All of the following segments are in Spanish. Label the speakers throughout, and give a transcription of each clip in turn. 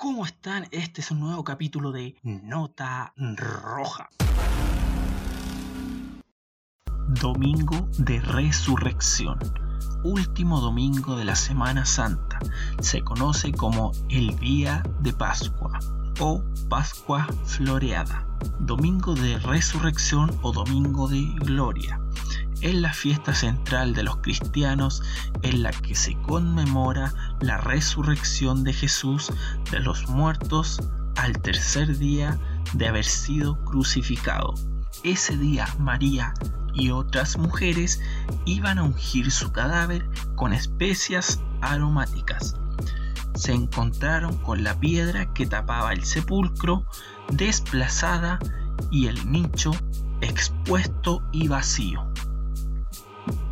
Speaker 1: ¿Cómo están? Este es un nuevo capítulo de Nota Roja. Domingo de Resurrección. Último domingo de la Semana Santa. Se conoce como el Día de Pascua o Pascua Floreada. Domingo de Resurrección o Domingo de Gloria es la fiesta central de los cristianos en la que se conmemora la resurrección de Jesús de los muertos al tercer día de haber sido crucificado. Ese día María y otras mujeres iban a ungir su cadáver con especias aromáticas. Se encontraron con la piedra que tapaba el sepulcro desplazada y el nicho expuesto y vacío.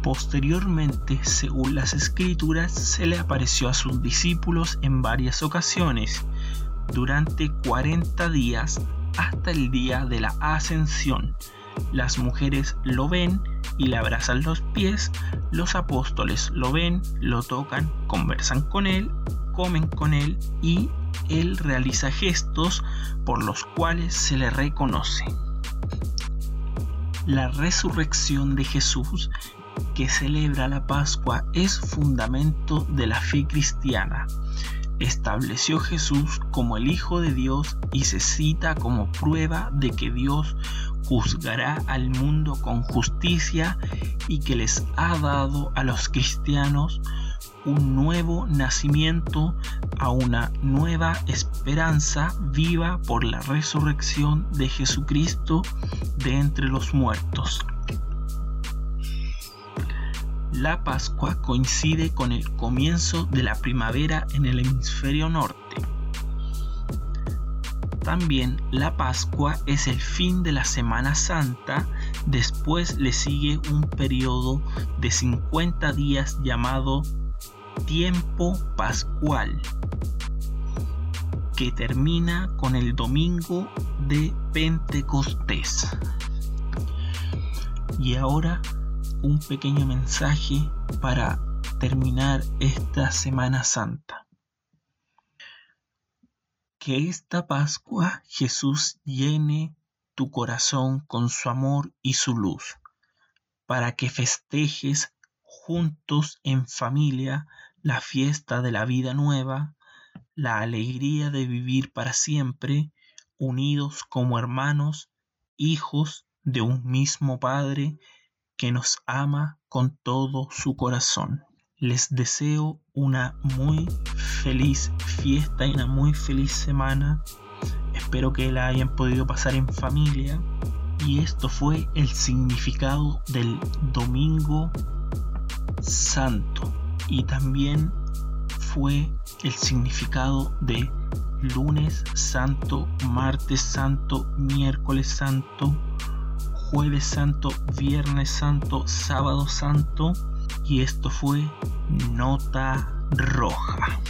Speaker 1: Posteriormente, según las escrituras, se le apareció a sus discípulos en varias ocasiones, durante 40 días hasta el día de la ascensión. Las mujeres lo ven y le abrazan los pies, los apóstoles lo ven, lo tocan, conversan con él, comen con él y él realiza gestos por los cuales se le reconoce. La resurrección de Jesús que celebra la Pascua es fundamento de la fe cristiana. Estableció Jesús como el Hijo de Dios y se cita como prueba de que Dios juzgará al mundo con justicia y que les ha dado a los cristianos un nuevo nacimiento a una nueva esperanza viva por la resurrección de Jesucristo de entre los muertos. La Pascua coincide con el comienzo de la primavera en el hemisferio norte. También la Pascua es el fin de la Semana Santa, después le sigue un periodo de 50 días llamado tiempo pascual, que termina con el domingo de Pentecostés. Y ahora un pequeño mensaje para terminar esta Semana Santa. Que esta Pascua Jesús llene tu corazón con su amor y su luz, para que festejes juntos en familia la fiesta de la vida nueva, la alegría de vivir para siempre, unidos como hermanos, hijos de un mismo Padre que nos ama con todo su corazón. Les deseo una muy feliz fiesta y una muy feliz semana. Espero que la hayan podido pasar en familia. Y esto fue el significado del Domingo Santo. Y también fue el significado de lunes santo, martes santo, miércoles santo, jueves santo, viernes santo, sábado santo y esto fue nota roja.